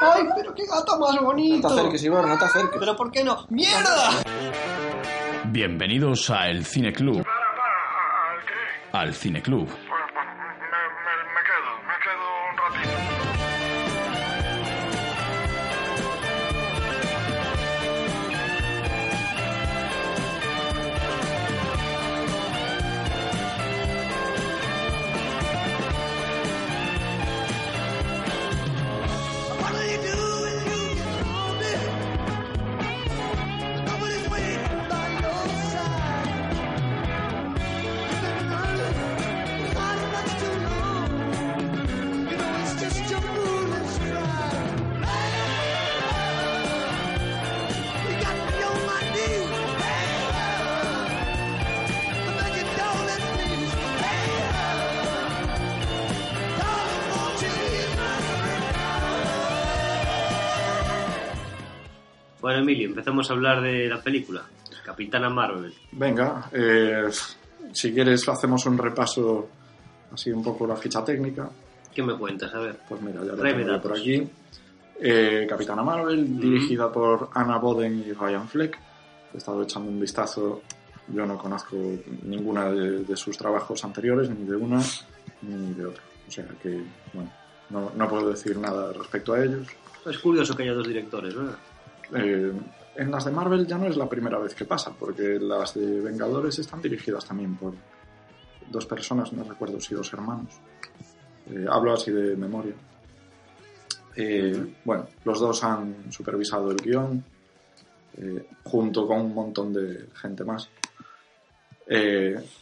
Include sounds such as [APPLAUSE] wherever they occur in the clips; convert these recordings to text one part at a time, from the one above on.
¡Ay, pero qué gato más bonito! No te acerques, Iván, no te acerques. ¿Pero por qué no? ¡Mierda! Bienvenidos a El Cine Club. Al Cine Club. Empezamos a hablar de la película. Capitana Marvel. Venga, eh, si quieres hacemos un repaso así un poco la ficha técnica. ¿Qué me cuentas? A ver. Pues mira, ya lo tengo por aquí. Eh, Capitana Marvel, dirigida por Anna Boden y Ryan Fleck. He estado echando un vistazo. Yo no conozco ninguna de, de sus trabajos anteriores, ni de una ni de otra. O sea que, bueno, no, no puedo decir nada respecto a ellos. Es curioso que haya dos directores, ¿verdad? Eh, en las de Marvel ya no es la primera vez que pasa, porque las de Vengadores están dirigidas también por dos personas, no recuerdo si dos hermanos. Eh, hablo así de memoria. Eh, bueno, los dos han supervisado el guion, eh, junto con un montón de gente más.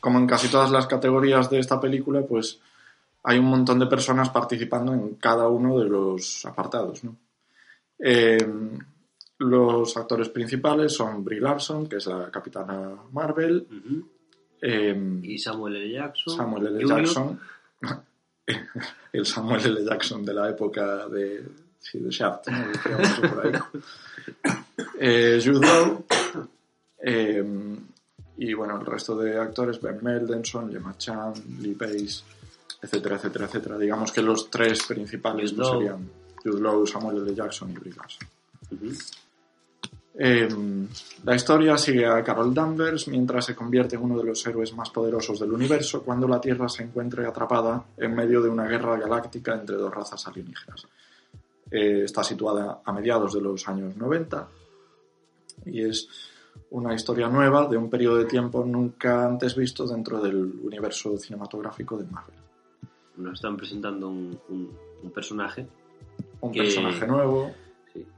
Como en casi todas las categorías de esta película, pues hay un montón de personas participando en cada uno de los apartados. ¿no? Los actores principales son Brie Larson, que es la capitana Marvel, eh, Y Samuel L. Jackson. Samuel L. Jackson, [LAUGHS] el Samuel L. Jackson de la época de, sí, de Shaft, ¿no? Por ahí. [LAUGHS] Eh, Jude Law, eh, y bueno, el resto de actores, Ben Mendelsohn, Gemma Chan, Lee Pace, etcétera, etcétera, etcétera. Digamos que los tres principales pues, serían Jude Law, Samuel L. Jackson y Brie Larson. Eh, la historia sigue a Carol Danvers mientras se convierte en uno de los héroes más poderosos del universo cuando la Tierra se encuentre atrapada en medio de una guerra galáctica entre dos razas alienígenas. Eh, está situada a mediados de los años 90 y es una historia nueva de un periodo de tiempo nunca antes visto dentro del universo cinematográfico de Marvel. Nos están presentando un, un- un personaje Un Que- personaje nuevo,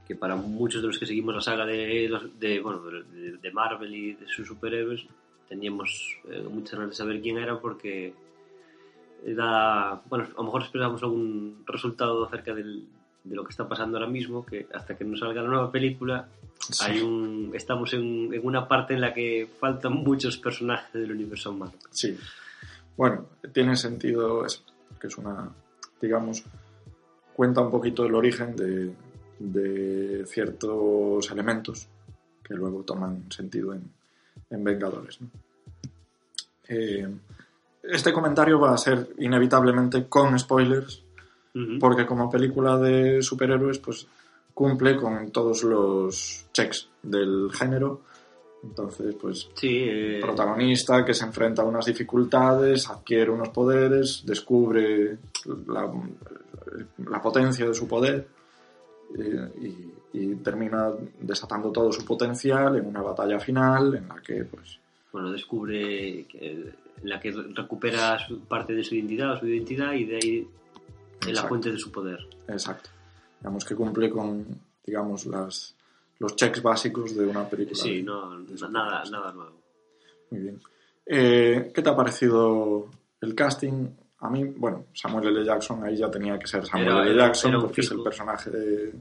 que para muchos de los que seguimos la saga de, de, bueno, de, de Marvel y de sus superhéroes teníamos eh, muchas ganas de saber quién era porque era, bueno, a lo mejor esperábamos algún resultado acerca del- de lo que está pasando ahora mismo, que hasta que nos salga la nueva película Sí. hay un, estamos en, en una parte en la que faltan muchos personajes del universo Marvel. Sí. Bueno, tiene sentido eso, que es una, digamos, cuenta un poquito el origen de, de ciertos elementos que luego toman sentido en, en Vengadores. ¿no? Eh, este comentario va a ser inevitablemente con spoilers, porque como película de superhéroes, pues cumple con todos los checks del género. Entonces, pues Sí, eh, protagonista que se enfrenta a unas dificultades, adquiere unos poderes, descubre la, la potencia de su poder y, y termina desatando todo su potencial en una batalla final en la que pues bueno, descubre que, en la que recupera su, parte de su identidad, su identidad y de ahí es la fuente de su poder. exacto digamos que cumple con digamos las los checks básicos de una película Sí, de- no, de nada, nada nuevo. Muy bien. Eh, ¿Qué te ha parecido el casting? A mí, bueno, Samuel L. Jackson, ahí ya tenía que ser Samuel Era- L. Jackson, porque es el personaje de,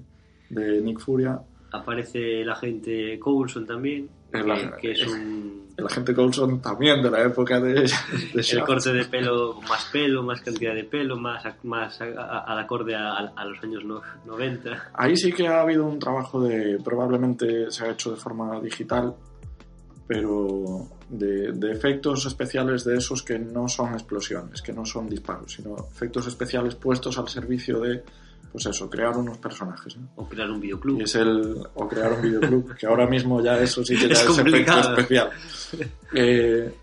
de Nick Furia. Aparece el agente Coulson también, El que, es un, [LAUGHS] El agente Coulson también de la época de, de el Shaft. corte de pelo, más pelo, más cantidad de pelo, más, más al acorde a, a los años no- 90. Ahí sí que ha habido un trabajo de, probablemente se ha hecho de forma digital, pero de, de efectos especiales de esos que no son explosiones, que no son disparos, sino efectos especiales puestos al servicio de pues eso, crear unos personajes. ¿no? O crear un videoclub. Y es el, o crear un videoclub, que ahora mismo ya eso sí que [LAUGHS] ya Es es, efecto especial. Eh,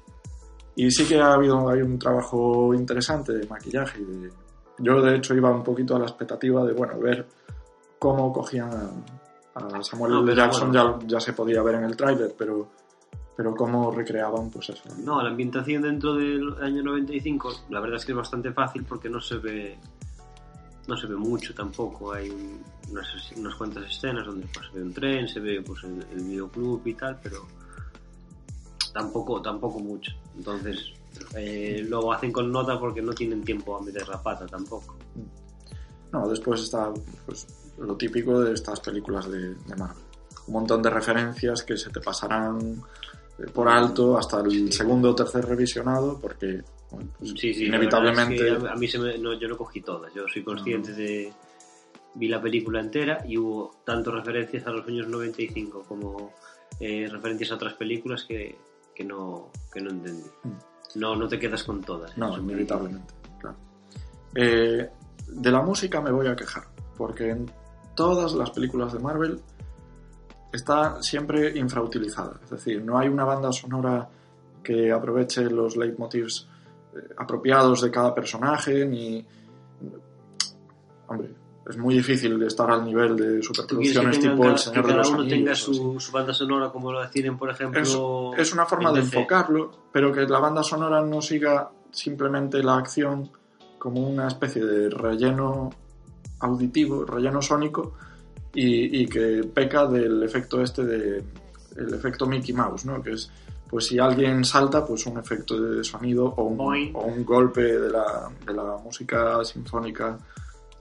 y sí que ha habido hay un trabajo interesante de maquillaje. Y de, yo, de hecho, iba un poquito a la expectativa de, bueno, ver cómo cogían a, a Samuel No, L. pero Jackson, bueno. ya, ya se podía ver en el tráiler, pero, pero cómo recreaban, pues eso. No, la ambientación dentro del año 95, la verdad es que es bastante fácil porque no se ve no se ve mucho tampoco. Hay un- unas, unas cuantas escenas donde pues, se ve un tren, se ve pues, el, el videoclub y tal, pero tampoco tampoco mucho. Entonces, eh, lo hacen con nota porque no tienen tiempo a meter la pata tampoco. No, después está pues, lo típico de estas películas de, de Marvel. Un montón de referencias que se te pasarán por alto hasta el segundo o tercer revisionado, porque bueno, pues, Sí, sí, inevitablemente. es que a, mí se me, no, yo no cogí todas. Yo soy consciente de. Vi la película entera y hubo tanto referencias a los años 95 como eh, referencias a otras películas que, que, no, que no entendí. No, no te quedas con todas. No, inevitablemente, claro. Eh, de la música me voy a quejar, porque en todas las películas de Marvel está siempre infrautilizada. Es decir, no hay una banda sonora que aproveche los leitmotivs eh, apropiados de cada personaje, ni... Hombre, es muy difícil estar al nivel de ¿Tú quieres que, superproducciones tipo El que Señor de cada los uno Anillos. tenga su, su banda sonora como lo tienen, por ejemplo? Es, es una forma de DC? enfocarlo, pero que la banda sonora no siga simplemente la acción como una especie de relleno auditivo, relleno sónico, y, y que peca del efecto este de el efecto Mickey Mouse, ¿no? Que es pues si alguien salta, pues un efecto de sonido o un, o un golpe de la, de la música sinfónica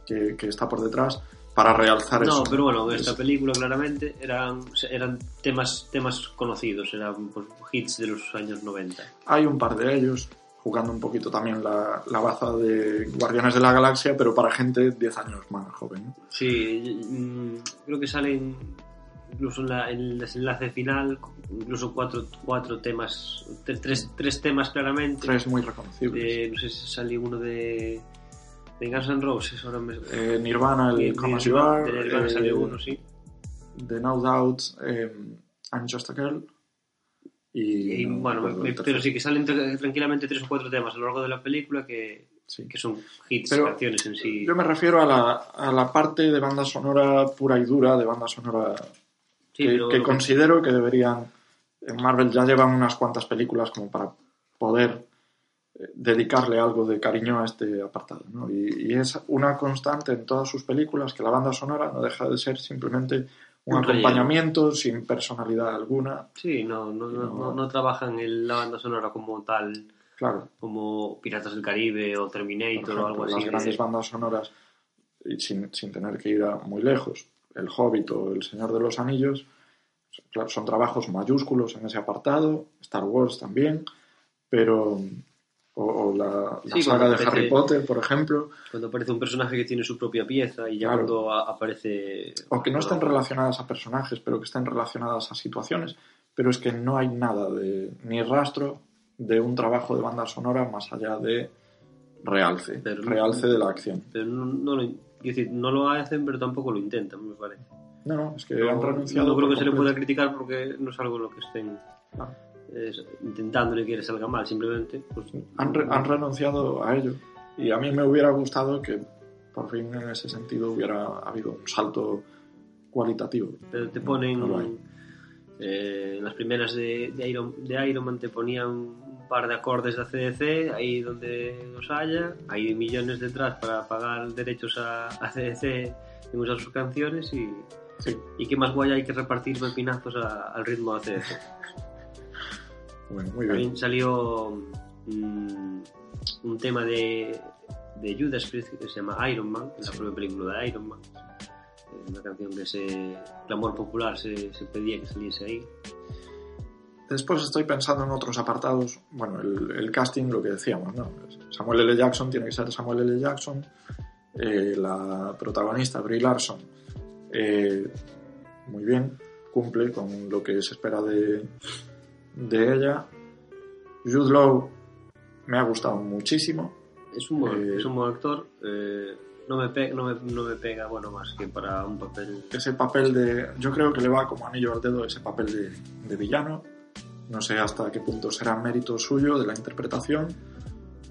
que, que está por detrás para realzar No, eso. pero bueno, en esta Es- película claramente eran, eran temas, temas conocidos, eran pues, hits de los años 90. Hay un par de ellos, jugando un poquito también la, la baza de Guardianes de la Galaxia, pero para gente 10 años más joven. ¿no? Sí, mm, creo que salen incluso en, la- en el desenlace final, incluso cuatro, cuatro temas, tre- tres, tres temas claramente. Tres muy reconocibles. De- no sé si salió uno de, de Guns N' Roses, ahora me... Eh, Nirvana, el Come As You Are, de Nirvana eh, salió uno, sí. de No Doubt, eh, I'm Just a Girl. Y, Y, no bueno, el pero sí que salen tra- tranquilamente tres o cuatro temas a lo largo de la película que, Sí. que son hits, Pero canciones en sí. Yo me refiero a la, a la parte de banda sonora pura y dura, de banda sonora Sí, que, considero que deberían. En Marvel ya llevan unas cuantas películas como para poder eh, dedicarle algo de cariño a este apartado. ¿no? Y, y es una constante en todas sus películas que la banda sonora no deja de ser simplemente un, acompañamiento sin personalidad alguna. Sí, no, no, no, No. trabajan en la banda sonora como tal, Claro, como Piratas del Caribe o Terminator ejemplo, o algo así. las que- grandes bandas sonoras, sin, sin tener que ir a muy lejos, El Hobbit o El Señor de los Anillos, son trabajos mayúsculos en ese apartado, Star Wars también, pero. O, o la, la Sí, saga de aparece- Harry Potter, por ejemplo, Cuando aparece un personaje que tiene su propia pieza y ya Claro. cuando a- aparece... o que no estén relacionadas a personajes, pero que estén relacionadas a situaciones, pero es que no hay nada de ni rastro de un trabajo de banda sonora más allá de realce, Pero- realce de la acción. Pero no, no lo, decir, no lo hacen, pero tampoco lo intentan, me parece. No, no, es que No, han renunciado. no creo que se le pueda criticar porque no es algo en lo que estén. Intentando y que le salga mal, simplemente. Pues, han, re- han renunciado a ello. Y a mí me hubiera gustado que por fin en ese sentido hubiera habido un salto cualitativo. Pero te ponen. No eh, en las primeras de, de, Iron, de Iron Man te ponían un par de acordes de ACDC, ahí donde los haya. Hay millones detrás para pagar derechos a ACDC en usar sus canciones y. Sí, Y qué más guay hay que repartir pepinazos al ritmo de ACDC. Bueno, muy bien. También salió mm, un tema de, de Judas Priest que se llama Iron Man, en la propia película de Iron Man. Eh, Una canción que se, el amor popular se, se pedía que saliese ahí. Después estoy pensando en otros apartados. Bueno, el, el casting, lo que decíamos, ¿no? Samuel L. Jackson tiene que ser Samuel L. Jackson. Eh, la protagonista, Brie Larson, eh, muy bien, cumple con lo que se espera de, de ella. Jude Law me ha gustado muchísimo. Es un buen, Eh, es un buen actor. eh, no me, pe- no, me, no me pega, bueno, más que para un papel... ese papel de. Yo creo que le va como anillo al dedo ese papel de, de villano. No sé hasta qué punto será mérito suyo de la interpretación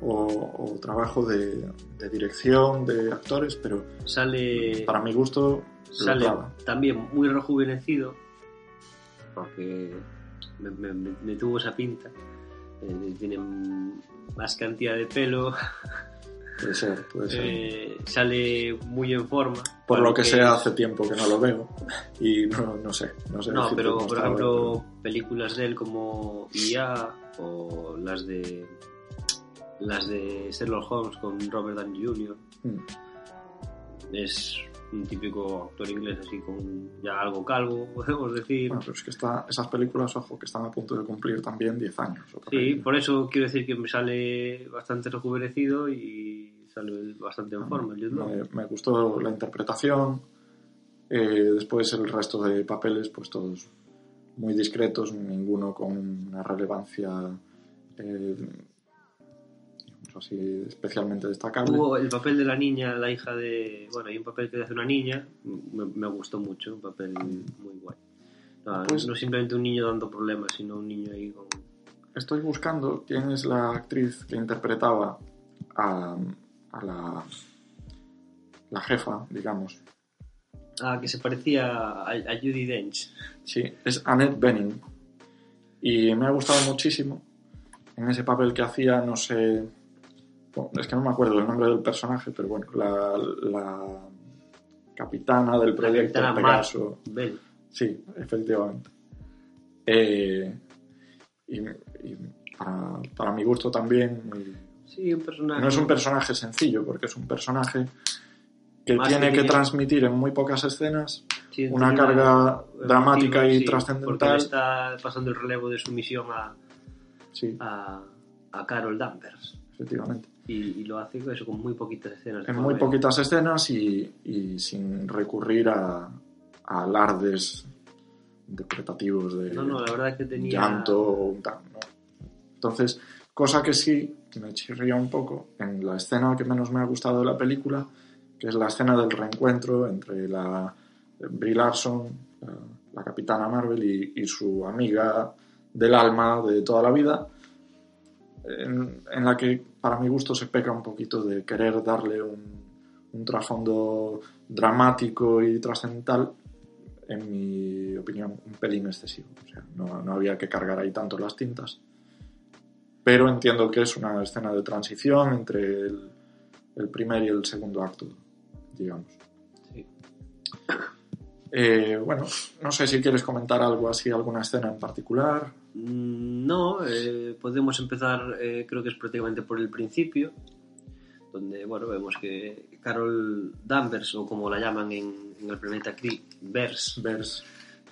o, o trabajo de, de dirección de actores, pero Sale... para mi gusto sale también muy rejuvenecido porque me, me- me- me tuvo esa pinta Eh, tiene más cantidad de pelo [LAUGHS] Puede ser, puede ser. eh, sale muy en forma Por lo que Porque- sea, hace tiempo que no lo veo y no, no sé. No, sé no pero por ejemplo películas de él como IA o las de las de Sherlock Holmes con Robert Downey Jr. pero- Mm. es un típico actor inglés así con ya algo calvo [LAUGHS] podemos decir Bueno, pero es que está, esas películas, ojo, que están a punto de cumplir también 10 años. o Sí, ahí. por eso quiero decir que me sale bastante rejuvenecido y sale bastante en forma. me, me gustó la interpretación. Eh, después el resto de papeles, pues todos muy discretos, ninguno con una relevancia eh, así especialmente destacable. Hubo el papel de la niña, la hija de... Bueno, hay un papel que hace una niña, me, me gustó mucho, un papel muy guay. No, Pues- no simplemente un niño dando problemas, sino un niño ahí con... Estoy buscando quién es la actriz que interpretaba a, a la, la jefa, digamos. Ah, que se parecía a, a Judy Dench. Sí, es Annette Bening. Y me ha gustado muchísimo en ese papel que hacía, no sé. Bueno, es que no me acuerdo el nombre del personaje, pero bueno, la, la capitana del La proyecto capitana Pegaso. Bell. Sí, efectivamente. Eh, y y para, para mi gusto también. Sí, un personaje... no es un personaje sencillo, porque es un personaje que Más tiene que transmitir en muy pocas escenas Sí, una carga dramática y sí, trascendental. Está pasando el relevo de su misión a, Sí, a, a Carol Danvers. efectivamente. Y, y lo hace eso con muy poquitas escenas. En muy comedia. poquitas escenas y, y sin recurrir a, a alardes interpretativos de No, no, la verdad es que tenía... llanto o tal, ¿no? Entonces, cosa que sí me chirría un poco en la escena que menos me ha gustado de la película, que es la escena del reencuentro entre la Brie Larson, la, la capitana Marvel, y, y su amiga del alma de toda la vida, en, en la que para mi gusto se peca un poquito de querer darle un, un trasfondo dramático y trascendental, en mi opinión, un pelín excesivo. O sea, no, no había que cargar ahí tanto las tintas. Pero entiendo que es una escena de transición entre el, el primer y el segundo acto, digamos. Sí. Eh, bueno, no sé si quieres comentar algo así, alguna escena en particular. Mm, No, eh, podemos empezar, eh, creo que es prácticamente por el principio, donde bueno vemos que Carol Danvers, o como la llaman en, en el planeta Kree, Vers, Vers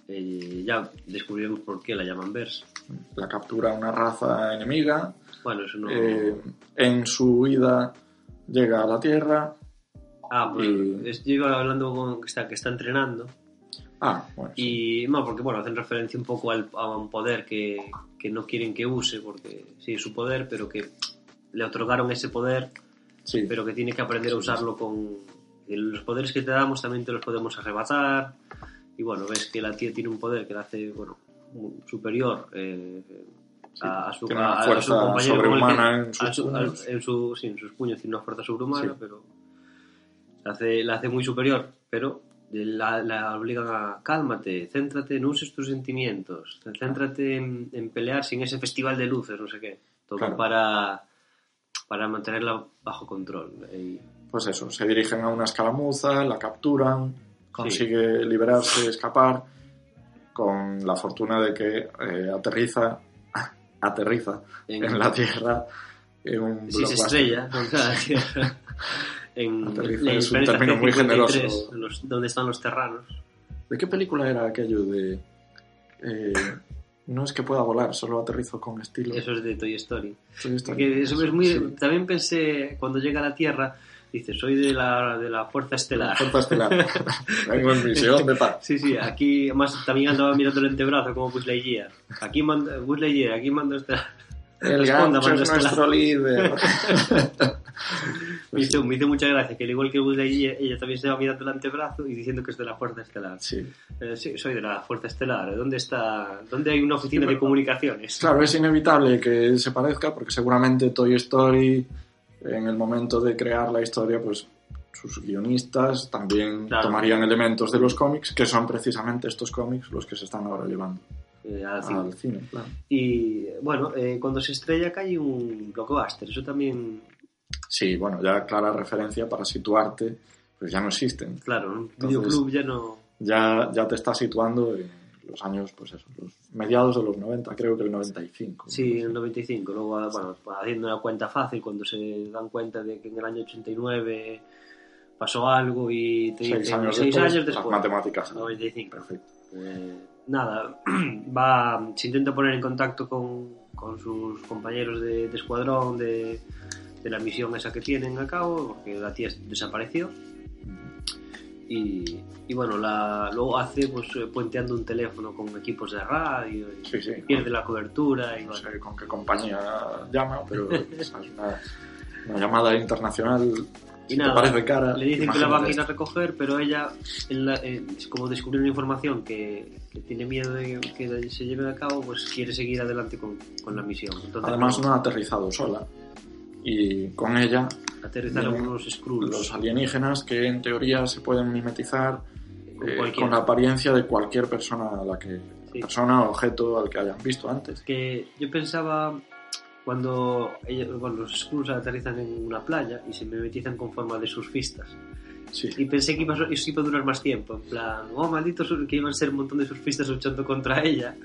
eh, ya descubriremos por qué la llaman Vers. la captura una raza enemiga. Bueno, eso no... eh, en su huida llega a la Tierra. ah, pues y- es- iba hablando con que está, que está entrenando Ah, bueno. y no, porque bueno, hacen referencia un poco al, a un poder que, que no quieren que use, porque sí, es su poder, pero que le otorgaron ese poder Sí, pero que tiene que aprender a usarlo con los poderes que te damos también te los podemos arrebatar y bueno ves que la tía tiene un poder que la hace bueno superior eh, a, a su, tiene a- una a fuerza su compañero el que- sobrehumana en sus a su- puños. en su- sí, en sus puños tiene una fuerza sobrehumana pero la hace, la hace muy superior pero la, la obligan a cálmate, céntrate, no uses tus sentimientos, céntrate en, en pelear sin ese festival de luces, no sé qué. Todo Claro. para, para mantenerla bajo control. Y- Pues eso, se dirigen a una escaramuza, la capturan, consigue liberarse, escapar, con la fortuna de que eh, aterriza, [LAUGHS] aterriza en- en la Tierra en un si se estrella [LAUGHS] contra la Tierra. En, Aterriza en es un término muy C53, generoso. los- donde están los terranos. ¿De qué película era aquello de... eh, no es que pueda volar, solo aterrizo con estilo? Eso es de Toy Story. Toy Story. Que eso es muy, Sí. También pensé, cuando llega a la Tierra, dice, soy de la, de la Fuerza Estelar. Fuerza estelar. [LAUGHS] Vengo en misión de paz. Sí, sí, aquí más también andaba mirando el antebrazo como Buzz Lightyear. Aquí manda, Buzz Lightyear, aquí mando esta... El Responda, gancho mando es estelar. nuestro líder. [LAUGHS] Me hizo, me hizo mucha gracia que al igual que Buzz Lightyear, ella también se va mirando el antebrazo y diciendo que es de la Fuerza Estelar. Sí. Eh, sí, soy de la Fuerza Estelar. ¿Dónde está? ¿Dónde hay una oficina Sí, de comunicaciones? Claro, es inevitable que se parezca porque seguramente Toy Story, en el momento de crear la historia, pues sus guionistas también Claro. tomarían elementos de los cómics, que son precisamente estos cómics los que se están ahora llevando Eh, al cine. al cine. Claro. Y bueno, eh, cuando se estrella acá hay un blockbuster. Eso también, Sí, bueno, ya clara referencia para situarte, pues ya no existen. claro, un videoclub ya no. Ya, ya te está situando en los años, pues eso, los mediados de los 90, creo que el 95. Sí, el 95. Luego, bueno, haciendo una cuenta fácil, cuando se dan cuenta de que en el año 89 pasó algo y te Seis dicen años seis después, años las después. matemáticas. 95. Perfecto. Eh, nada, [CLEARS THROAT] va, se intenta poner en contacto con, con sus compañeros de, de escuadrón, de, de la misión esa que tienen a cabo, porque la tía desapareció. Y, y bueno, la, luego hace pues eh, puenteando un teléfono con equipos de radio y Sí, sí. pierde la cobertura y no bueno, sé con qué compañía llama, pero es una, una llamada internacional. Y Si nada, te parece cara, le dicen que la van a ir a recoger, pero ella, en la- en- como descubrió una información que, que tiene miedo de que se lleve a cabo, pues quiere seguir adelante con, con la misión. Entonces, Además, no ha aterrizado sola. Y con ella, aterrizaron vienen unos Skrulls. los alienígenas que en teoría se pueden mimetizar con eh, con la apariencia de cualquier persona a la que Sí. persona o objeto al que hayan visto antes. que yo pensaba cuando ellos, bueno, los Skrulls aterrizan en una playa y se mimetizan con forma de surfistas. Sí. Y pensé que iba, eso iba a durar más tiempo. En plan, oh, malditos, que iban a ser un montón de surfistas luchando contra ella.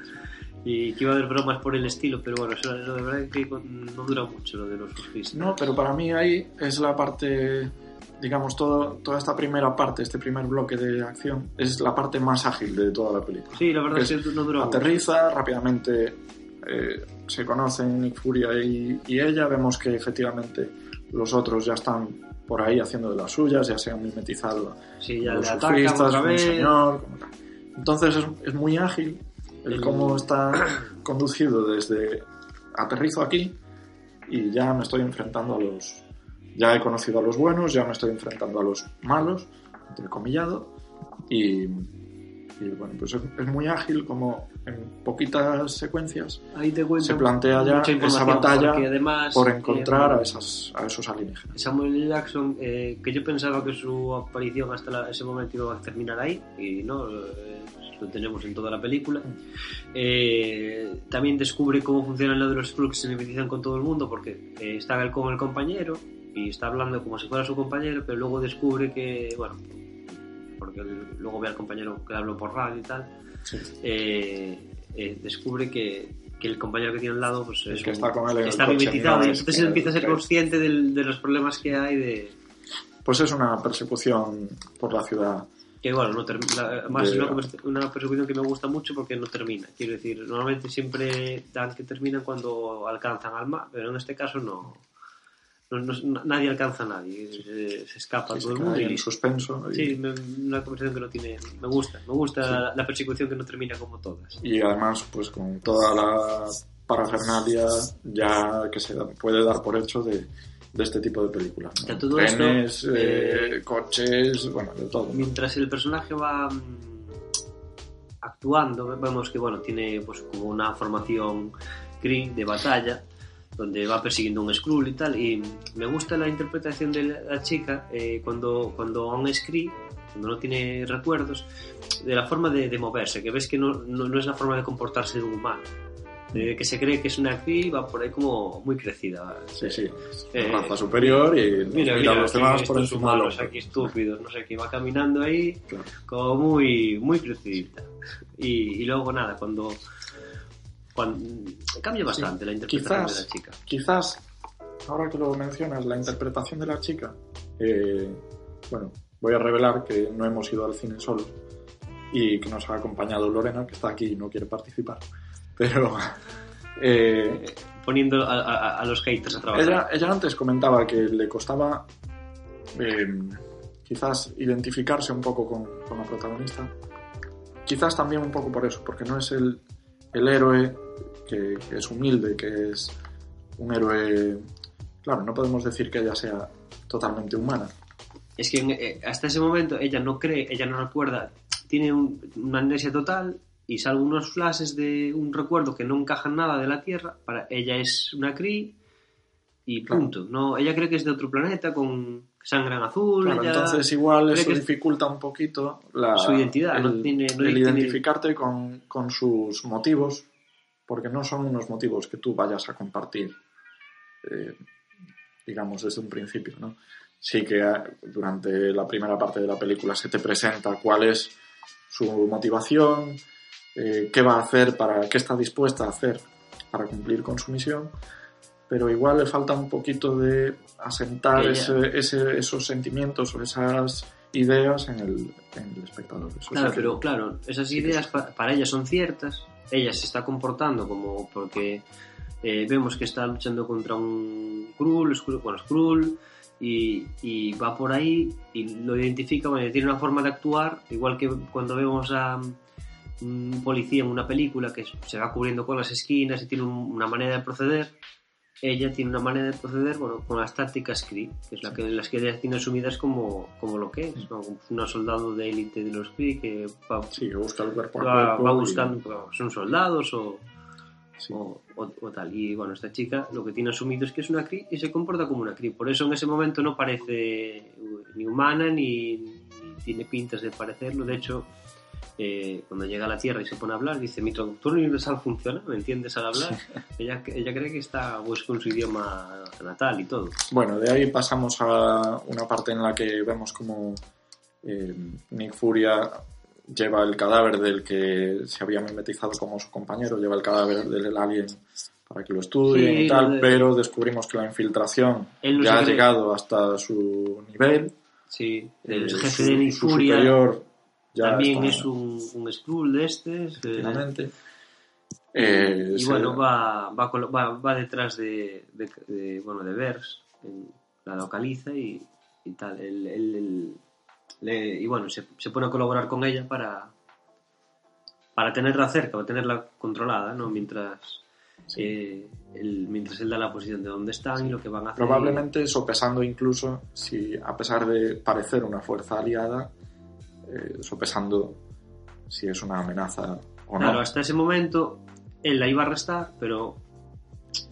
Y que iba a haber bromas por el estilo, pero bueno, eso, de verdad es que no dura mucho lo de los surfistas. No, pero para mí ahí es la parte, digamos, todo, toda esta primera parte, este primer bloque de acción, es la parte más ágil de toda la película. Sí, la verdad es Es- que no dura mucho. Aterriza, rápidamente eh, se conocen Nick Furia y, y ella, vemos que efectivamente los otros ya están por ahí haciendo de las suyas, ya se han mimetizado Sí, ya los surfistas, un señor, como tal. Entonces es, es muy ágil el cómo está [CLEARS THROAT] conducido desde aterrizo aquí y ya me estoy enfrentando a los... Ya he conocido a los buenos, ya me estoy enfrentando a los malos, entrecomillado, y, y bueno, pues es, es muy ágil como en poquitas secuencias Ahí te se plantea ya esa batalla además, por encontrar eh, a, esas, a esos alienígenas. Samuel. Jackson, eh, que yo pensaba que su aparición hasta la- ese momento iba a terminar ahí, y no, eh, lo tenemos en toda la película. Eh, también descubre cómo funciona lo de los que se mimetizan con todo el mundo, porque está con el compañero y está hablando como si fuera su compañero, pero luego descubre que, bueno, porque luego ve al compañero que habló por radio y tal, Sí. eh, eh, descubre que, que el compañero que tiene al lado pues, El es que un- está con él en el está coche, mimetizado y es entonces él empieza a ser que- consciente del- de los problemas que hay de Pues es una persecución por la ciudad. que bueno no la- De- es una persecución que me gusta mucho porque no termina. Quiero decir normalmente siempre dan que terminan cuando alcanzan al mar pero en este caso no, no- no- nadie alcanza a nadie se, se escapa que todo se el mundo y, en suspenso. y- sí me- una conversación que no tiene me gusta me gusta la, la persecución que no termina como todas y además pues con toda la parafernalia ya que se da- puede dar por hecho de, de este tipo de películas. ¿no? Todo Trenes, esto, eh, eh, coches, bueno, de todo. mientras el personaje va mm, actuando, vemos que bueno, tiene pues como una formación de batalla, donde va persiguiendo un Skrull y tal, y me gusta la interpretación de la chica eh, cuando, cuando aún es Kree, cuando no tiene recuerdos, de la forma de, de moverse, que ves que no, no, no es la forma de comportarse de un humano. De que se cree que es una Kree y va por ahí como muy crecida. Sí, sí. Eh, raza superior y Mira, mira los demás por encima humanos hombro. aquí estúpidos, no sé qué, va caminando ahí Claro. como muy, muy crecidita. Y, y luego nada, cuando, cuando cambia bastante la interpretación Quizás- de la chica. Quizás, ahora que lo mencionas, la interpretación de la chica, eh, bueno, voy a revelar que no hemos ido al cine solos y que nos ha acompañado Lorena, que está aquí y no quiere participar. Pero [LAUGHS] eh, Poniendo a, a- a los haters a trabajar. ella, ella antes comentaba que le costaba eh, quizás identificarse un poco con, con la protagonista. Quizás también un poco por eso, porque no es el, el héroe que, que es humilde, que es un héroe... Claro, no podemos decir que ella sea totalmente humana. Es que eh, hasta ese momento ella no cree, ella no recuerda, tiene un- una amnesia total y salvo unos flashes de un recuerdo que no encajan nada de la Tierra, para ella es una Kree y Claro. punto. No, ella cree que es de otro planeta con sangre en azul. Claro, ella entonces igual cree eso dificulta un poquito la, Su identidad, el, no tiene- no el tiene- identificarte con, con sus motivos, porque no son unos motivos que tú vayas a compartir, eh, digamos, desde un principio, ¿no? Sí que eh, durante la primera parte de la película se te presenta cuál es su motivación, eh, qué va a hacer, para qué está dispuesta a hacer para cumplir con su misión, pero igual le falta un poquito de asentar Ella- ese- ese- esos sentimientos o esas ideas en el, en el espectador. Eso Claro, que- pero claro, esas ideas para ella son ciertas, ella se está comportando como porque eh, vemos que está luchando contra un Skrull- bueno, Skrull, y, y va por ahí y lo identifica, bueno, tiene una forma de actuar, igual que cuando vemos a mm, un policía en una película que se va cubriendo con las esquinas y tiene un- una manera de proceder, ella tiene una manera de proceder bueno, con las tácticas Kree, que es la que, las que ella tiene asumidas como, como lo que es, ¿no? Como una soldado de élite de los Kree que va, Sí, que busca el cuerpo a va, va y- buscando, bueno, son soldados o, sí. o, o- o tal. Y bueno, esta chica lo que tiene asumido es que es una Kree y se comporta como una Kree. Por eso en ese momento no parece ni humana ni, ni tiene pintas de parecerlo. De hecho, eh, cuando llega a la Tierra y se pone a hablar, dice, mi traductor universal funciona, ¿me entiendes al hablar? Ella, ella cree que está pues, con su idioma natal y todo. Bueno, de ahí pasamos a una parte en la que vemos como eh, Nick Furia lleva el cadáver del que se había mimetizado como su compañero, lleva el cadáver del alien para que lo estudien Sí, y tal, de- pero descubrimos que la infiltración no ya ha cree. llegado hasta su nivel. Sí, el eh, jefe su- de Nick Furia superior ya también es un, un Skrull de estos. eh, efectivamente. Eh, y se- bueno, va, va, va, va detrás de, de, de, bueno, de Vers, en- la localiza y, y tal. Él- él- él- le- y bueno, se, se pone a colaborar con ella para, para tenerla cerca, para tenerla controlada, ¿no? Mientras, eh, él, mientras él da la posición de dónde están y lo que van a hacer. Probablemente sopesando incluso si, a pesar de parecer una fuerza aliada, eh, sopesando si es una amenaza o Claro, no. hasta ese momento él la iba a arrestar, pero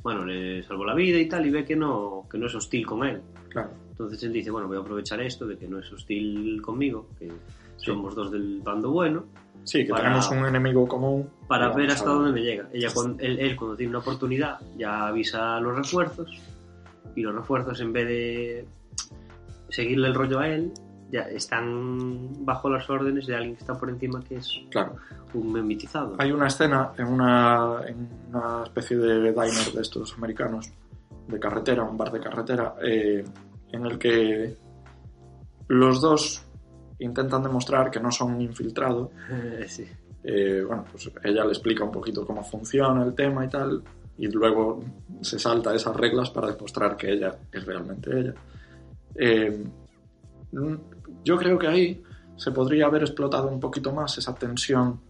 bueno, le salvó la vida y tal, y ve que no, que no es hostil con él. Claro. Entonces él dice, bueno, voy a aprovechar esto de que no es hostil conmigo, que somos dos del bando bueno, Sí, que Para- tenemos un enemigo común. para ver hasta a- dónde me llega. Ella, cuando, él, él, cuando tiene una oportunidad ya avisa a los refuerzos y los refuerzos en vez de seguirle el rollo a él, ya están bajo las órdenes de alguien que está por encima que es Claro. un memitizado. Hay una escena en una, en una especie de diner de estos americanos, de carretera, un bar de carretera, eh, en el que los dos intentan demostrar que no son un infiltrado. [LAUGHS] sí. Eh, bueno, pues ella le explica un poquito cómo funciona el tema y tal, y luego se salta esas reglas para demostrar que ella es realmente ella. Eh, yo creo que ahí se podría haber explotado un poquito más esa tensión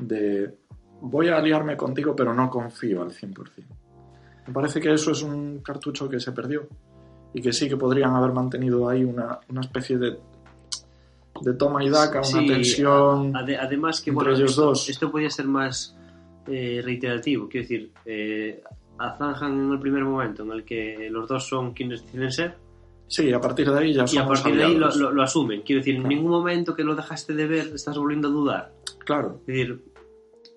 de voy a aliarme contigo pero no confío al 100%. Me parece que eso es un cartucho que se perdió y que sí que podrían haber mantenido ahí una, una especie de, de toma y daca, una Sí, tensión... ade- además que entre bueno, ellos esto, dos. esto podía ser más eh, reiterativo, quiero decir, eh, zanjan en el primer momento en el que los dos son quienes deciden ser Sí, a partir de ahí ya y a partir de ahí lo, aliados. lo- lo asumen. Quiero decir, en Claro. ningún momento que lo dejaste de ver estás volviendo a dudar. Claro, Es decir,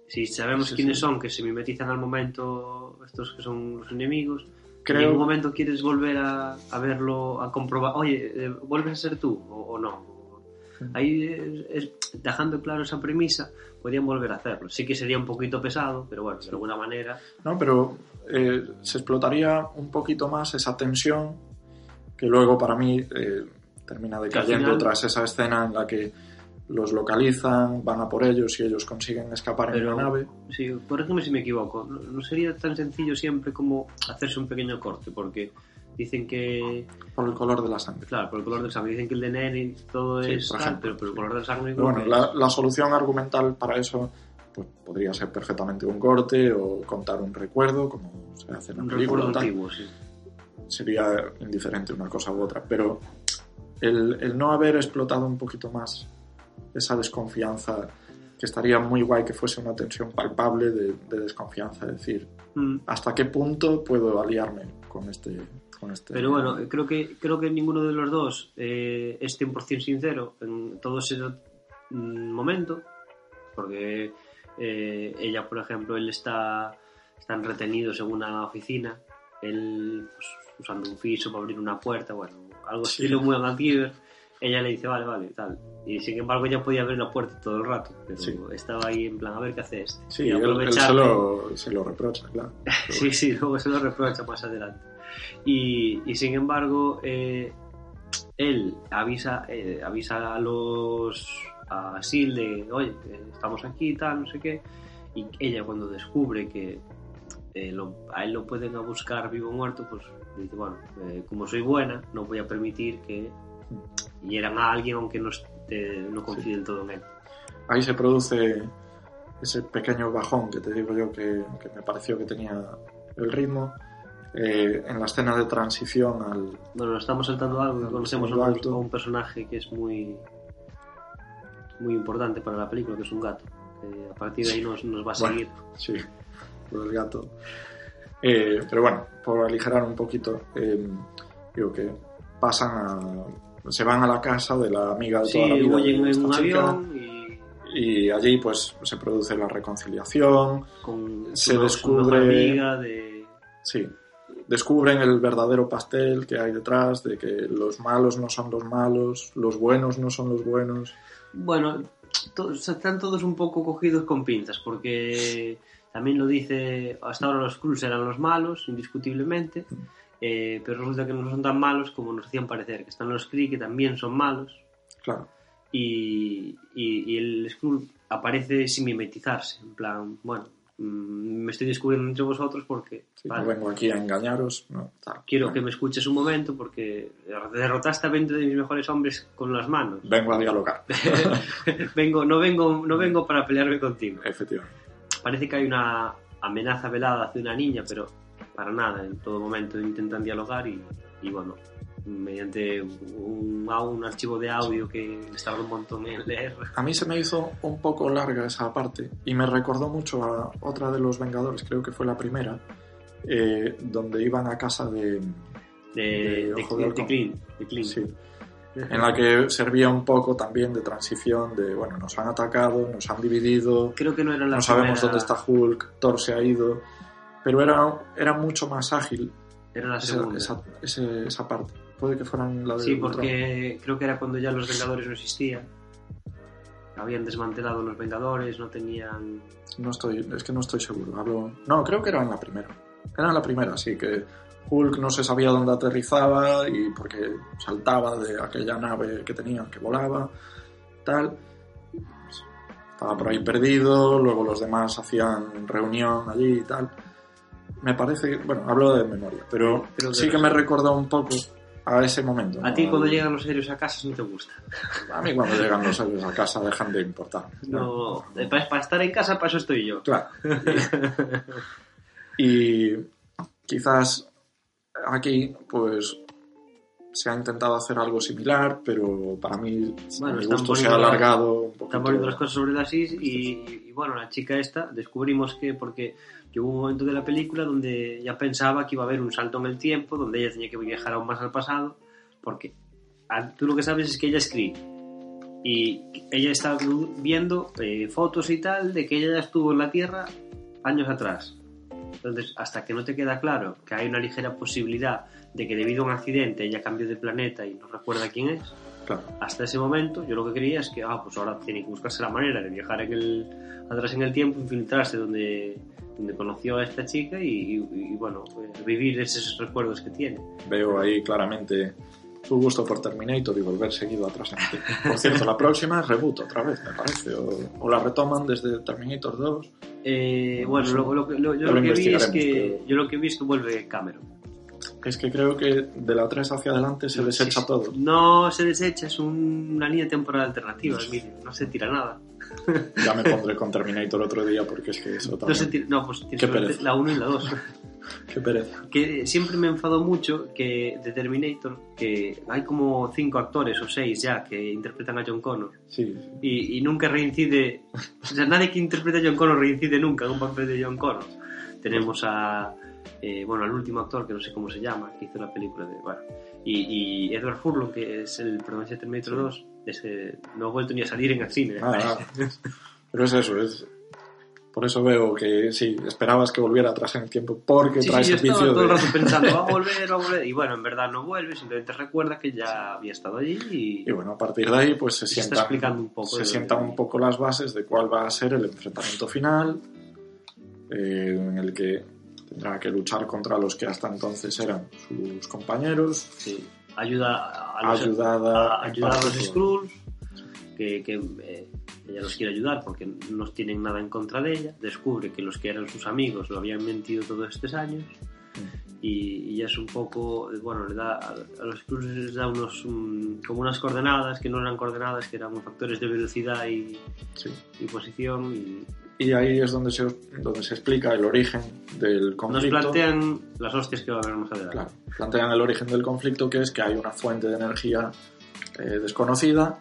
si sabemos Sí, quiénes sí. son, que se mimetizan al momento estos que son los enemigos, en creo... ningún momento quieres volver a, a verlo, a comprobar, oye, eh, ¿vuelves a ser tú o, o no? Ahí es, es- dejando claro esa premisa, podrían volver a hacerlo. Sí que sería un poquito pesado, pero bueno, de alguna manera. No, pero eh, se explotaría un poquito más esa tensión que luego para mí eh, termina decayendo tras esa escena en la que los localizan, van a por ellos y ellos consiguen escapar en Pero- una nave. Sí, corrígeme si me equivoco. No, sería tan sencillo siempre como hacerse un pequeño corte, porque dicen que, por el color de la sangre. claro, por el color del sangre, dicen que el DNA y todo Sí, es por tal, pero por el color del sangre. Pero bueno, la, la solución argumental para eso pues, podría ser perfectamente un corte o contar un recuerdo, como se hace en la un película. recuerdo antiguo, sí. Sería indiferente una cosa u otra, pero el, el no haber explotado un poquito más esa desconfianza, que estaría muy guay que fuese una tensión palpable de, de desconfianza, es decir, Mm. ¿hasta qué punto puedo aliarme con este... Con este Pero bueno, creo que creo que ninguno de los dos eh, es 100% sincero en todo ese mm, momento, porque eh, ella, por ejemplo, él está están retenidos en una oficina, él pues, usando un fiso para abrir una puerta, bueno, algo Sí. estilo muy MacGyver. Ella le dice, vale, vale, tal. Y sin embargo, ella podía abrir la puerta todo el rato, pero Sí. estaba ahí en plan, a ver qué hace este. Sí, Y él, él se, lo, se lo reprocha, claro. [LAUGHS] Sí, sí, luego se lo reprocha más adelante. Y, y sin embargo, eh, él avisa, eh, avisa a los a Sil de, oye, estamos aquí tal, no sé qué. Y ella cuando descubre que eh, lo- a él lo pueden a buscar vivo o muerto, pues dice, bueno, eh, como soy buena, no voy a permitir que hieran a alguien aunque no, esté- no confíe del todo en él. Ahí se produce ese pequeño bajón que te digo yo que, que me pareció que tenía el ritmo. Eh, en la escena de transición al, Bueno, nos estamos saltando algo que Al conocemos a un, personaje que es muy muy importante para la película, que es un gato. Que a partir de ahí nos, nos va a Bueno. seguir. Sí, por el gato. Eh, pero bueno, por aligerar un poquito, eh, digo que pasan a. Se van a la casa de la amiga de Sí, toda la vida. huyen en un avión y Y allí, pues, se produce la reconciliación. con Se descubre- mejor amiga de... Sí. Descubren el verdadero pastel que hay detrás, de que los malos no son los malos, los buenos no son los buenos. Bueno, to- están todos un poco cogidos con pinzas, porque también lo dice, hasta ahora los Cruz eran los malos, indiscutiblemente, eh, pero resulta que no son tan malos como nos hacían parecer, que están los Kree que también son malos, Claro. y, y, y el Skrull aparece sin mimetizarse, en plan, bueno, mm, me estoy descubriendo entre vosotros porque Sí, vale, No vengo aquí a engañaros. No, tal. quiero que me escuches un momento porque derrotaste a 20 de mis mejores hombres con las manos. Vengo a dialogar. [LAUGHS] vengo, no vengo, no vengo para pelearme contigo. Efectivamente. Parece que hay una amenaza velada hacia una niña, pero para nada, en todo momento intentan dialogar y, y bueno, mediante un, un archivo de audio que les tarda un montón en leer. A mí se me hizo un poco larga esa parte y me recordó mucho a otra de los Vengadores, creo que fue la primera, eh, donde iban a casa de... De, De de, de. Clint, de Clint. Sí, en la que servía un poco también de transición de, bueno, nos han atacado, nos han dividido, Creo que no era la no sabemos primera- dónde está Hulk, Thor se ha ido, pero era, era mucho más ágil Era la esa, segunda. esa, esa parte. Puede que fueran la de Sí, Ultron. porque creo que era cuando ya los Vengadores no existían. Habían desmantelado los Vengadores, no tenían... No estoy, es que no estoy seguro. Hablo... No, creo que era en la primera. Era en la primera, sí, que Hulk no se sabía dónde aterrizaba y porque saltaba de aquella nave que tenía, que volaba, tal. Estaba por ahí perdido, luego los demás hacían reunión allí y tal. Me parece, que- bueno, hablo de memoria, pero Creo que sí que era me recordó un poco a ese momento. A ¿no? ti cuando llegan los héroes a casa no te gusta. A mí cuando llegan los héroes a casa dejan de importar. No, eh, para, para estar en casa, para eso estoy yo. Claro. [LAUGHS] Y quizás aquí, pues, se ha intentado hacer algo similar, pero para mí, Bueno, mi gusto, se ha alargado un poquito. Están poniendo las cosas sobre las is y, y, bueno, la chica esta descubrimos que porque que hubo un momento de la película donde ya pensaba que iba a haber un salto en el tiempo, donde ella tenía que viajar aún más al pasado, porque tú lo que sabes es que ella es Kree. Y ella está viendo eh, fotos y tal de que ella ya estuvo en la Tierra años atrás. Entonces, hasta que no te queda claro que hay una ligera posibilidad de que debido a un accidente ella cambió de planeta y no recuerda quién es, Claro. hasta ese momento yo lo que quería es que, ah, pues ahora tiene que buscarse la manera de viajar en el, atrás en el tiempo, infiltrarse donde, donde conoció a esta chica y, y- y, bueno, pues, vivir esos recuerdos que tiene. Veo ahí claramente tu gusto por Terminator y volver seguido atrás en el tiempo. Por cierto, la próxima es reboot otra vez, me parece. O, o la retoman desde Terminator 2. Eh, No bueno, sé. lo, lo que- lo- yo, lo que vi es que, pero- yo lo que vi es que vuelve Cameron. Es que creo que de la 3 hacia adelante se desecha Sí, todo. No se desecha, es un- una línea temporal alternativa, Emilio, no se tira nada. Ya me [LAUGHS] pondré con Terminator otro día porque es que eso No, también... se tira- no, pues tienes la 1 y la 2. [LAUGHS] Qué pereza. que siempre me enfadó mucho que de Terminator, que hay como cinco actores o seis ya que interpretan a John Connor Sí, y, y nunca reincide, o sea, nadie que interprete a John Connor reincide nunca en un papel de John Connor. Tenemos a, eh, bueno, al último actor que no sé cómo se llama, que hizo la película de, bueno, y, y Edward Furlong, que es el protagonista de Terminator 2, ese no ha vuelto ni a salir en el cine. nada, nada. [LAUGHS] Pero es eso, es... Por eso veo que sí, esperabas que volviera atrás en el tiempo porque Sí, trae sí, yo estaba todo el de... rato pensando, va a volver, va a volver. [LAUGHS] Y bueno, en verdad no vuelve, simplemente recuerda que ya había estado allí y, Y bueno, a partir de ahí pues se se está sientan, explicando un poco. se sientan un poco las bases de cuál va a ser el enfrentamiento final, eh, en el que tendrá que luchar contra los que hasta entonces eran sus compañeros, Sí. Ayuda a los, ayudada a a los Skrulls, que, que eh, ella los quiere ayudar porque no tienen nada en contra de ella. Descubre que los que eran sus amigos lo habían mentido todos estos años. Y, y es un poco, eh, bueno, le da a, los Skrulls les da unos, mm, como unas coordenadas que no eran coordenadas, que eran factores de velocidad y, Sí. y posición. Y Y ahí es donde se, donde se explica el origen del nos conflicto. plantean las hostias que va a haber más adelante. Claro, plantean el origen del conflicto, que es que hay una fuente de energía eh, desconocida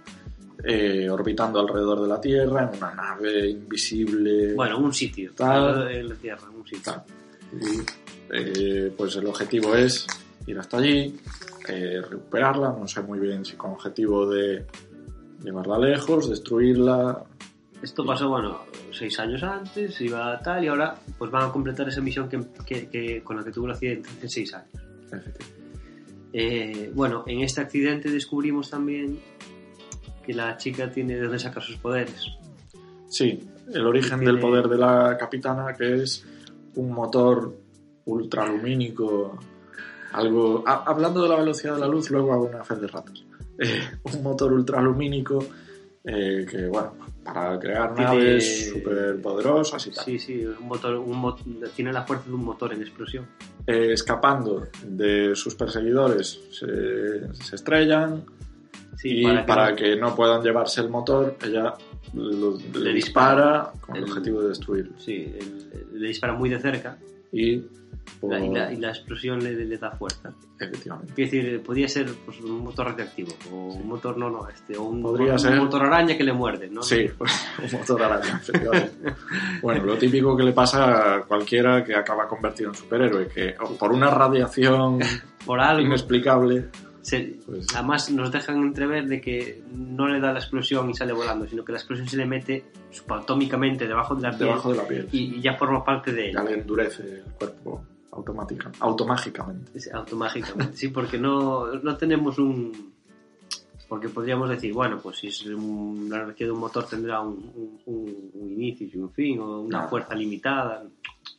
eh, orbitando alrededor de la Tierra en una nave invisible. Bueno, un sitio, Tal. en la Tierra, un sitio. Y eh, pues el objetivo es ir hasta allí, eh, recuperarla, no sé muy bien si con objetivo de llevarla lejos, destruirla. Esto pasó, bueno, seis años antes, iba tal, y ahora pues van a completar esa misión que, que- que- con la que tuvo el accidente hace seis años. Eh, bueno, en este accidente descubrimos también que la chica tiene de dónde sacar sus poderes. Sí, el origen Tiene- del poder de la capitana, que es un motor ultralumínico, algo... ha- hablando de la velocidad de la luz, luego hago una fe de ratas. [LAUGHS] Eh, un motor ultralumínico eh, que, bueno, para crear Tiene- naves súper poderosas y tal. Sí, sí, un motor, un mo- tiene la fuerza de un motor en explosión. Eh, escapando de sus perseguidores, se, se estrellan Sí, y para, que que, no puedan llevarse el motor, ella lo- le, Le dispara con el El- objetivo de destruirlo. Sí, el- le dispara muy de cerca Y, por- la- y, la, y la explosión le, le da fuerza. efectivamente. Quiero decir, podría ser pues, un motor radioactivo, o un motor no, no, este, o un, Podría un ser. motor araña que le muerde, ¿no? Sí, [LAUGHS] [LAUGHS] un motor araña, efectivamente. Bueno, lo típico que le pasa a cualquiera que acaba convertido en superhéroe, que por una radiación [LAUGHS] Por algo. inexplicable, se- Pues- Además, nos dejan entrever de que no le da la explosión y sale volando, sino que la explosión se le mete subatómicamente debajo de la piel debajo de la piel, y, y ya forma parte de ya ella. le endurece el cuerpo automática, automágicamente. Es automágicamente, sí, porque no, no tenemos un. Porque podríamos decir, bueno, pues si es un, la energía de un motor tendrá un, un- un- inicio y un fin, o una Nada. fuerza limitada.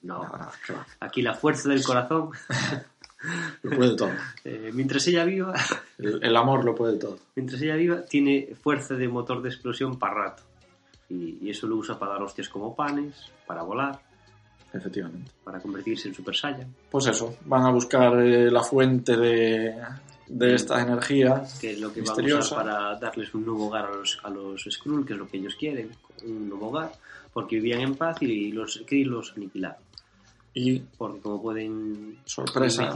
No, Nada, nada, aquí la fuerza del corazón, [LAUGHS] [LAUGHS] Lo puede todo. eh, mientras ella viva, El, el amor lo puede todo. mientras ella viva, tiene fuerza de motor de explosión para rato. Y, y eso lo usa para dar hostias como panes, para volar, Efectivamente. para convertirse en Super Saiyan, Pues eso, van a buscar eh, la fuente de, de esta energía. que es lo que Misteriosa. vamos a usar para darles un nuevo hogar a los, a los Skrull, que es lo que ellos quieren, un nuevo hogar, porque vivían en paz y los Kree los aniquilaron. Y Porque como pueden sorpresa,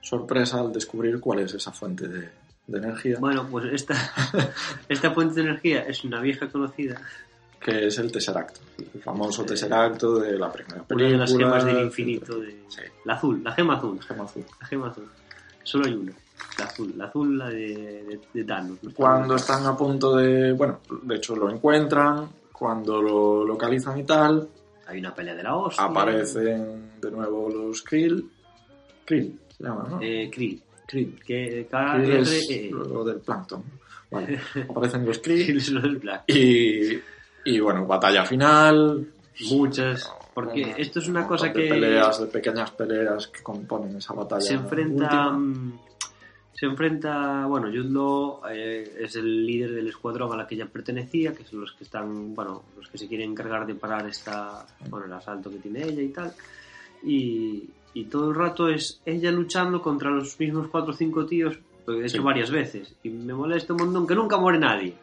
sorpresa al descubrir cuál es esa fuente de, de energía, bueno, pues esta, [LAUGHS] esta fuente de energía es una vieja conocida, que es el Tesseracto, el famoso Tesseracto de la primera una película. de las gemas del infinito, de, Sí. la azul, la gema azul, La gema azul. la gema azul. Solo hay una, la azul, la azul, la de, de, de Thanos. ¿no? Cuando están a punto de, bueno, de hecho lo encuentran, cuando lo localizan y tal, Hay una pelea de la hostia. aparecen de nuevo los Krill. Krill se llama, ¿no? Eh, Kree. Krill. Que Krill es lo del plancton. Vale. Aparecen los Krill Kree es lo del Black. y, y bueno, batalla final. Muchas. Porque esto es una un cosa que peleas, de pequeñas peleas que componen esa batalla. se enfrenta. Se enfrenta. Bueno, Law eh, es el líder del escuadrón a la que ella pertenecía, que son los que están. Bueno, los que se quieren encargar de parar esta. Bueno, el asalto que tiene ella y tal. Y, y todo el rato es ella luchando contra los mismos cuatro o cinco tíos, lo he hecho Sí. varias veces. Y me molesta un montón que nunca muere nadie.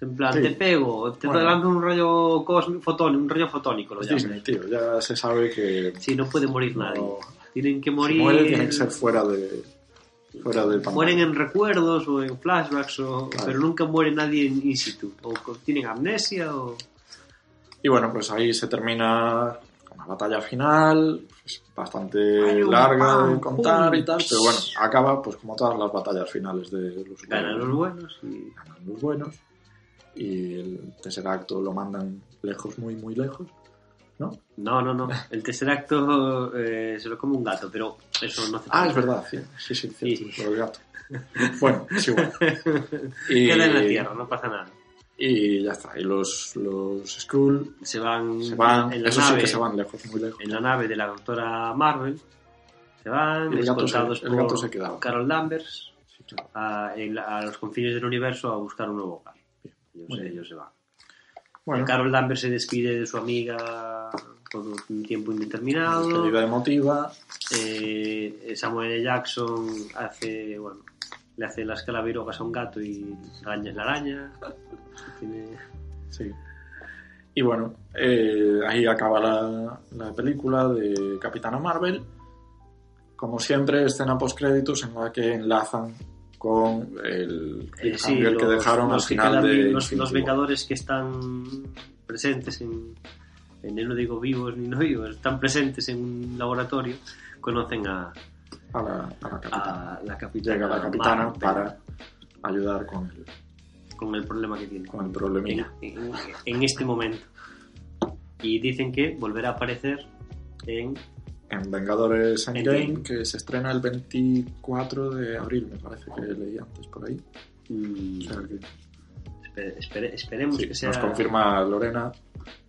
En plan, Sí. te pego, te Bueno. lanzo un rayo fotónico, un rayo fotónico, lo. Disney, tío. Ya se sabe que Sí, no puede morir nadie. no, Tienen que Si morir. muere, tiene que ser fuera de fuera del pantalla. Mueren en recuerdos o en flashbacks, o, Claro. pero nunca muere nadie en in situ. O tienen amnesia o. Y bueno, pues ahí se termina la batalla final, pues, bastante Ay, larga de contar pum. y tal, pero bueno, acaba pues como todas las batallas finales de los Ganan los buenos y. Ganan los buenos y el tercer acto lo mandan lejos, muy, muy lejos, ¿no? No, no, no. El tercer acto eh, se lo come un gato, pero eso no hace Ah, es verdad, sí, sí, sí, Sí. lo del gato. Bueno, es igual. [LAUGHS] Y, Queda en la tierra, no pasa nada. y ya está, y los, los Skrull Se van, se van, en la eso nave, sí que se van lejos, muy lejos. en la nave de la doctora Marvel. Se van, El gato se- el por gato se quedaba. Carol Danvers Sí, claro. a, a los confines del universo a buscar un nuevo hogar. Ellos, ellos se van. Bueno, Carol Danvers se despide de su amiga por un tiempo indeterminado. despedida emotiva, Eh, Samuel L. Jackson hace, bueno, le hace las calaverogas a un gato y araña la araña. Tiene- Sí. Y bueno, eh, ahí acaba la, la película de Capitana Marvel. Como siempre, escena post créditos en la que enlazan con el eh, sí, que dejaron al final de vi- los. Vengadores que están presentes en, en no digo vivos ni no vivos, están presentes en un laboratorio, conocen a, a la, a la capitana. a la capitana. Llega la capitana Marvel para ayudar con el, con el problema que tiene. con el en, problemilla. en- en este momento. Y dicen que volverá a aparecer en En Vengadores Endgame, que se estrena el 24 de abril, me parece que leí antes por ahí. mm, O sea que espere- espere- esperemos sí, que sea nos confirma Lorena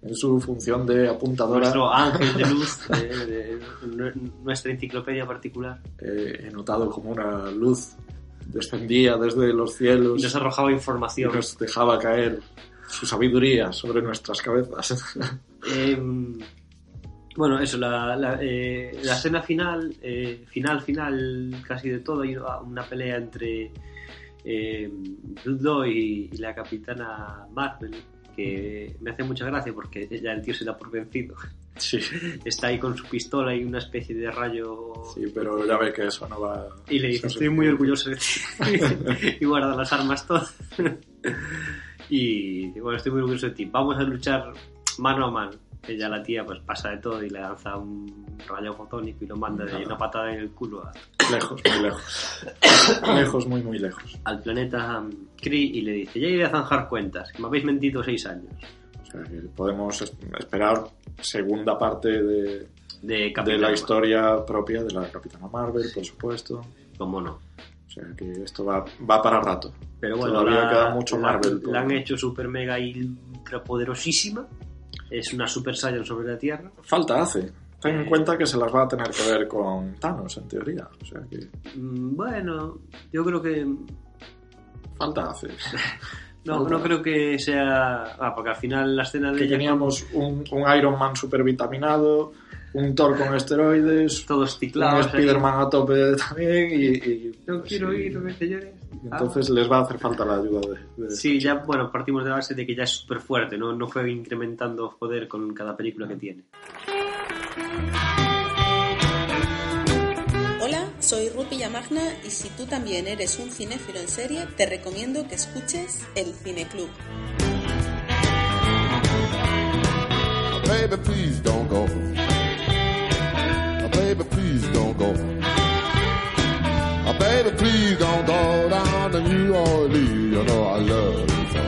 en su función de apuntadora. nuestro ángel de luz [LAUGHS] de, de nu- nuestra enciclopedia particular eh, he notado como una luz descendía desde los cielos y nos arrojaba y información. nos dejaba caer su sabiduría sobre nuestras cabezas. Em, bueno, eso, la, la, eh, la escena final, eh, final, final, casi de todo, hay una pelea entre eh, y, y la capitana Marvel, que me hace mucha gracia porque ya el tío se da por vencido. sí, [LAUGHS] Está ahí con su pistola y una especie de rayo. sí, pero ya ve que eso no va... Y le dice, estoy muy orgulloso de ti. [LAUGHS] [LAUGHS] y guarda las armas todas. y bueno, estoy muy orgulloso de ti. Vamos a luchar mano a mano. Ella, la tía, pues pasa de todo y le lanza un rayo fotónico y lo manda de una patada en el culo a- Lejos, muy lejos. [COUGHS] lejos, muy, muy lejos. al planeta Kree y le dice, ya iré a zanjar cuentas, que me habéis mentido seis años. O sea, que podemos es- esperar segunda parte de, De la historia propia de la Capitana Marvel, por supuesto. ¿Cómo no? O sea que esto va, va para rato. Pero bueno, Todavía la, queda mucho la- Marvel la han hecho super mega y ultra poderosísima. Es una Super Saiyan sobre la Tierra. Falta hace. Ten en Eh. cuenta que se las va a tener que ver con Thanos, en teoría. O sea que Mm, Bueno, yo creo que falta hace. [LAUGHS] no, Falta. no creo que sea, ah, porque al final la escena de que ella teníamos un, un Iron Man super vitaminado, un Thor con esteroides, todos un ciclados. ahí. Spider-Man a tope también y, y- No quiero sí. ir, no me señores. Entonces les va a hacer falta la ayuda de, de- Sí, ya, bueno, partimos de la base de que ya es súper fuerte, ¿no? No fue incrementando poder con cada película que tiene. Hola, soy Ruth Villamagna y si tú también eres un cinéfilo en serie, te recomiendo que escuches El Cineclub. Baby, please don't go. Baby, please don't go. Uh, baby, please don't go down to New Orleans. You know I love you so.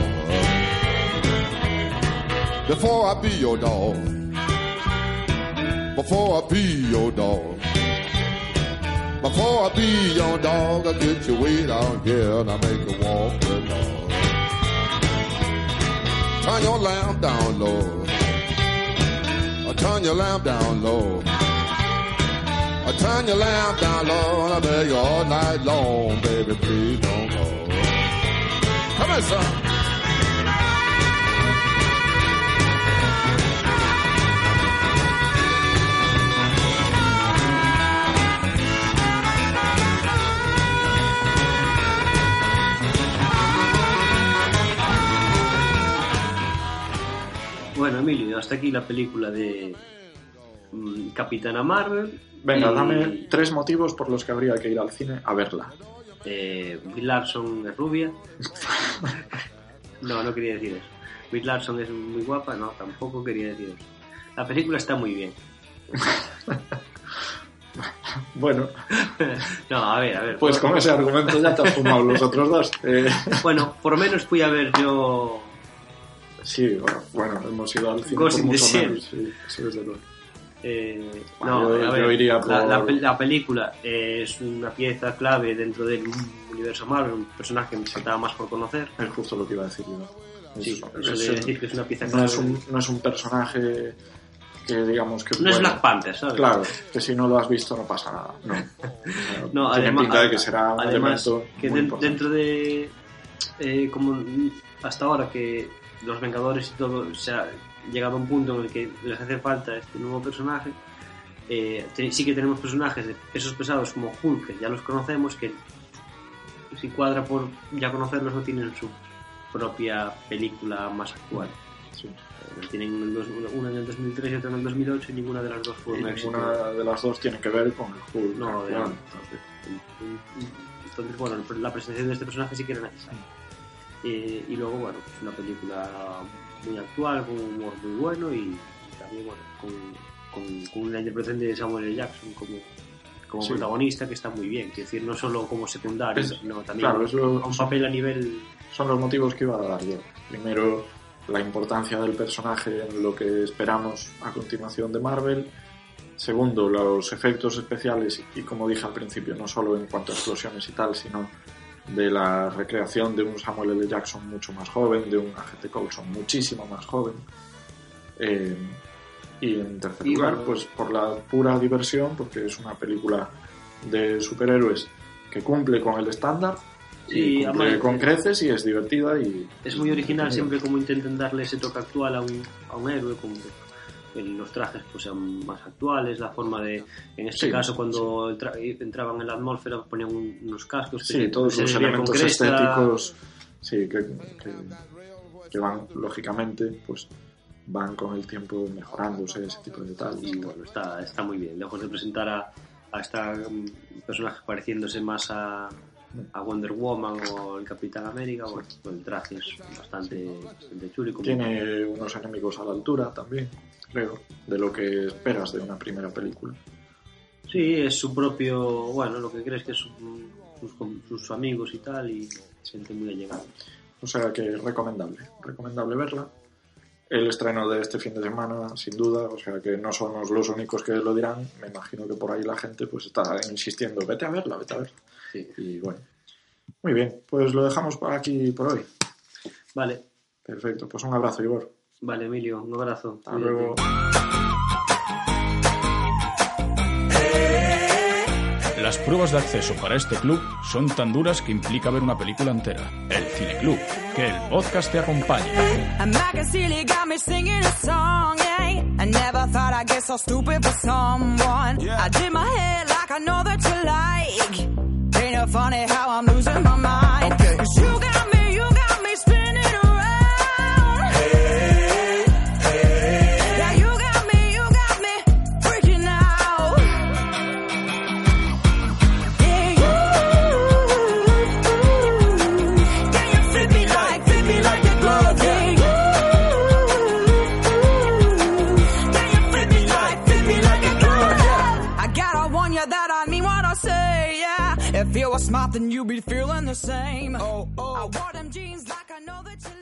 Before I be your dog. Before I be your dog. Before I be your dog, I get you way down here and I make you walk the dog. Turn your lamp down low. Turn your lamp down low. I turn your lamp down low and I beg you all night long, baby, please don't go. Come on, son. Bueno, Emilio, hasta aquí la película de mm, Capitana Marvel. Venga, Y- dame tres motivos por los que habría que ir al cine a verla. Eh, Brie Larson es rubia. [LAUGHS] no, no quería decir eso. Brie Larson es muy guapa, no, tampoco quería decir eso. La película está muy bien. [LAUGHS] Bueno, [LAUGHS] no, a ver, a ver. pues con ese argumento ya te has fumado los otros dos. Eh, Bueno, por lo menos fui a ver yo. sí, bueno, hemos ido al cine Ghost por mucho menos. Sí, sí, desde luego. Eh, Bueno, no, yo- a ver, yo iría la, por- la la película eh, es una pieza clave dentro del universo Marvel, un personaje que me faltaba más por conocer. Es justo lo que iba a decir yo. Es- Sí, es- eso de decir que es una pieza no, es un, no es un personaje que digamos que... No es Black Panther, ¿sabes? Claro, que si no lo has visto no pasa nada. No, [LAUGHS] No, Tiene además, pinta de que será un además elemento que muy dentro de eh, como hasta ahora que los Vengadores y todo llegado a un punto en el que les hace falta este nuevo personaje eh, sí que tenemos personajes de pesos pesados como Hulk que ya los conocemos que si cuadra por ya conocerlos no tienen su propia película más actual Sí. Eh, tienen el dos- una en el 2003 y otra en el 2008 y ninguna de las dos fue Y un éxito ninguna de las dos tiene que ver con el Hulk. no, de- actual. entonces, bueno, la presentación de este personaje sí que era necesaria. Eh, y luego, bueno, es una película muy actual, con un humor muy bueno y, también, bueno, con, con, con una interpretación de Samuel L. Jackson como, como Sí. protagonista que está muy bien. Quiero decir, no solo como secundario, Es- sino también claro, es lo- a un papel a nivel. Son los motivos que iba a dar yo. Primero, la importancia del personaje en lo que esperamos a continuación de Marvel. Segundo, los efectos especiales y, como dije al principio, no solo en cuanto a explosiones y tal, sino de la recreación de un Samuel L. Jackson mucho más joven, de un agente Coulson muchísimo más joven. Eh, y en tercer Y lugar, bueno. pues por la pura diversión, porque es una película de superhéroes que cumple con el estándar Sí, y cumple con creces y es divertida y Es muy original siempre como intentan darle ese toque actual a un, a un héroe, como los trajes pues sean más actuales, la forma de, en este Sí, caso cuando entra- entraban en la atmósfera ponían un- unos cascos, Sí, todos los elementos estéticos sí, que, que- que van, lógicamente, pues van con el tiempo mejorándose ese tipo de detalles. y bueno, está, está muy bien. Lejos de presentar a, a esta mm, personaje pareciéndose más a, a Wonder Woman o el Capitán América, bueno, pues el traje es bastante, bastante chulo y como- Tiene unos enemigos a la altura también, creo, de lo que esperas de una primera película. Sí, es su propio, bueno, lo que crees que es su- sus, sus amigos y tal, y se siente muy allegado. O sea que recomendable, recomendable verla. El estreno de este fin de semana, sin duda, o sea que no somos los únicos que lo dirán. Me imagino que por ahí la gente pues está insistiendo, vete a verla, vete a verla. Sí. Y bueno, muy bien, pues lo dejamos por aquí por hoy. Vale, Perfecto, pues un abrazo, Igor. vale, Emilio, un abrazo. Hasta Cuídate. luego. Las pruebas de acceso para este club son tan duras que implica ver una película entera. El Cine Club. Que el podcast te acompañe. I of funny how I'm losing my mind. Okay. Cause you got me. Then you'd be feeling the same. Oh, oh. I wore them jeans like I know that you.